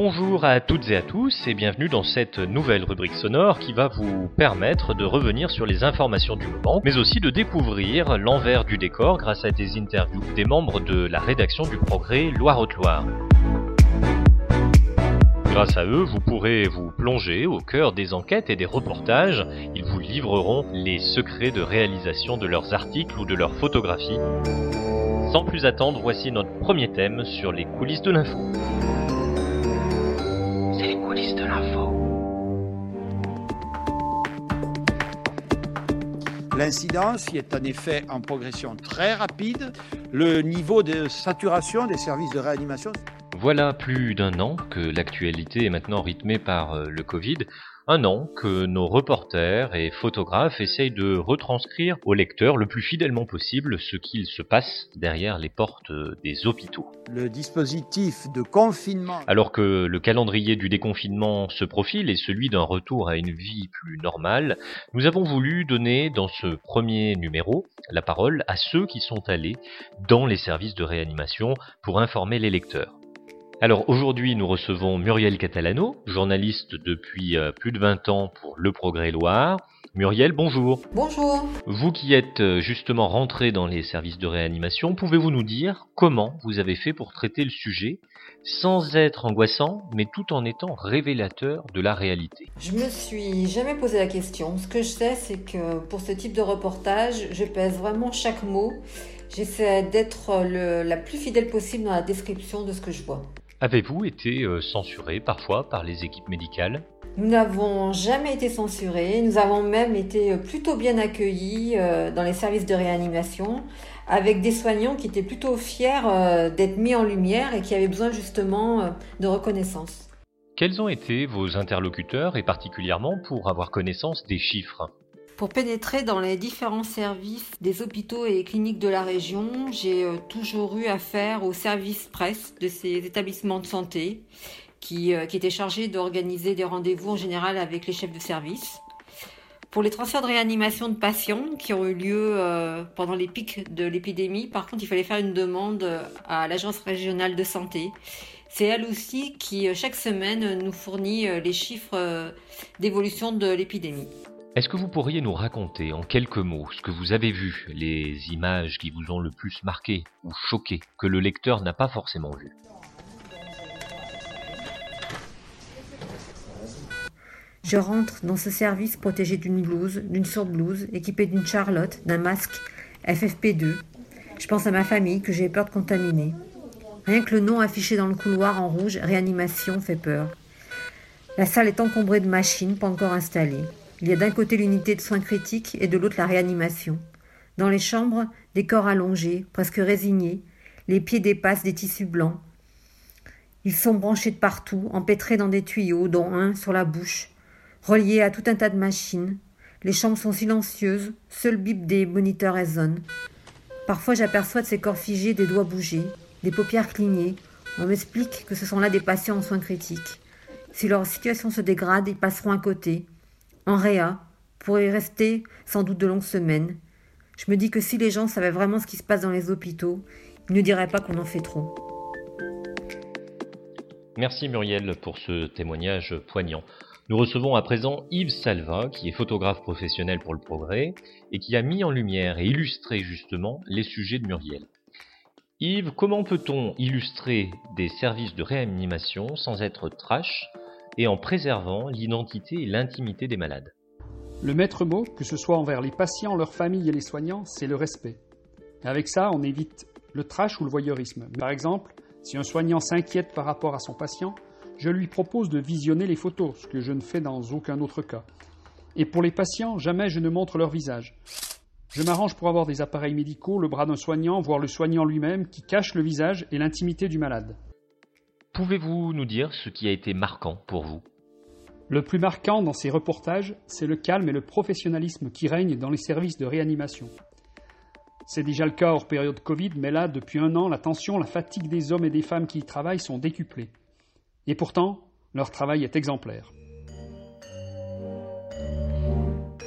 Bonjour à toutes et à tous et bienvenue dans cette nouvelle rubrique sonore qui va vous permettre de revenir sur les informations du moment, mais aussi de découvrir l'envers du décor grâce à des interviews des membres de la rédaction du Progrès Loire-Haute-Loire. Grâce à eux, vous pourrez vous plonger au cœur des enquêtes et des reportages. Ils vous livreront les secrets de réalisation de leurs articles ou de leurs photographies. Sans plus attendre, voici notre premier thème sur les coulisses de l'info. L'incidence est en effet en progression très rapide. Le niveau de saturation des services de réanimation Voilà plus d'un an que l'actualité est maintenant rythmée par euh, le Covid. Un an que nos reporters et photographes essayent de retranscrire aux lecteurs le plus fidèlement possible ce qu'il se passe derrière les portes euh, des hôpitaux. le dispositif de confinement Alors que le calendrier du déconfinement se profile et celui d'un retour à une vie plus normale, nous avons voulu donner dans ce premier numéro la parole à ceux qui sont allés dans les services de réanimation pour informer les lecteurs. Alors aujourd'hui nous recevons Muriel Catalano, journaliste depuis euh, plus de 20 ans pour Le Progrès Loire. Muriel, bonjour. Bonjour. Vous qui êtes euh, justement rentré dans les services de réanimation, pouvez-vous nous dire comment vous avez fait pour traiter le sujet sans être angoissant, mais tout en étant révélateur de la réalité? Je me suis jamais posé la question. Ce que je sais, c'est que pour ce type de reportage, je pèse vraiment chaque mot. J'essaie d'être le- la plus fidèle possible dans la description de ce que je vois. Avez-vous été euh, censuré parfois par les équipes médicales? Nous n'avons jamais été censurés. Nous avons même été plutôt bien accueillis euh, dans les services de réanimation avec des soignants qui étaient plutôt fiers euh, d'être mis en lumière et qui avaient besoin justement euh, de reconnaissance. Quels ont été vos interlocuteurs et particulièrement pour avoir connaissance des chiffres? Pour pénétrer dans les différents services des hôpitaux et cliniques de la région, j'ai euh, toujours eu affaire aux services presse de ces établissements de santé qui, euh, qui étaient chargés d'organiser des rendez-vous en général avec les chefs de service. Pour les transferts de réanimation de patients qui ont eu lieu euh, pendant les pics de l'épidémie, par contre, il fallait faire une demande à l'Agence régionale de santé. C'est elle aussi qui, chaque semaine, nous fournit les chiffres d'évolution de l'épidémie. Est-ce que vous pourriez nous raconter en quelques mots ce que vous avez vu, les images qui vous ont le plus marqué ou choqué, que le lecteur n'a pas forcément vu? Je rentre dans ce service protégé d'une blouse, d'une surblouse, équipé d'une charlotte, d'un masque FFP2. Je pense à ma famille que j'ai peur de contaminer. Rien que le nom affiché dans le couloir en rouge, réanimation, fait peur. La salle est encombrée de machines pas encore installées. Il y a d'un côté l'unité de soins critiques et de l'autre la réanimation. Dans les chambres, des corps allongés, presque résignés, les pieds dépassent des tissus blancs. Ils sont branchés de partout, empêtrés dans des tuyaux, dont un sur la bouche, reliés à tout un tas de machines. Les chambres sont silencieuses, seul bip des moniteurs résonne. Parfois j'aperçois de ces corps figés des doigts bougés, des paupières clignées. On m'explique que ce sont là des patients en soins critiques. Si leur situation se dégrade, ils passeront à côté, en réa, pour y rester sans doute de longues semaines. Je me dis que si les gens savaient vraiment ce qui se passe dans les hôpitaux, ils ne diraient pas qu'on en fait trop. Merci Muriel pour ce témoignage poignant. Nous recevons à présent Yves Salva, qui est photographe professionnel pour le Progrès et qui a mis en lumière et illustré justement les sujets de Muriel. Yves, comment peut-on illustrer des services de réanimation sans être trash? Et en préservant l'identité et l'intimité des malades Le maître mot, que ce soit envers les patients, leurs familles et les soignants, c'est le respect. Avec ça, on évite le trash ou le voyeurisme. Par exemple, si un soignant s'inquiète par rapport à son patient, je lui propose de visionner les photos, ce que je ne fais dans aucun autre cas. Et pour les patients, jamais je ne montre leur visage. Je m'arrange pour avoir des appareils médicaux, le bras d'un soignant, voire le soignant lui-même, qui cache le visage et l'intimité du malade. Pouvez-vous nous dire ce qui a été marquant pour vous? Le plus marquant dans ces reportages, c'est le calme et le professionnalisme qui règnent dans les services de réanimation. C'est déjà le cas hors période Covid, mais là, depuis un an, la tension, la fatigue des hommes et des femmes qui y travaillent sont décuplées. Et pourtant, leur travail est exemplaire.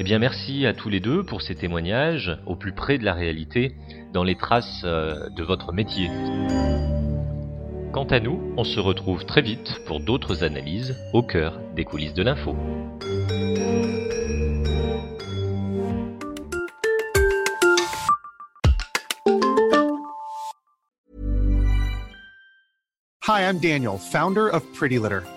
Eh bien, merci à tous les deux pour ces témoignages au plus près de la réalité, dans les traces euh, de votre métier. Quant à nous, on se retrouve très vite pour d'autres analyses au cœur des coulisses de l'info. Hi, I'm Daniel, founder of Pretty Litter.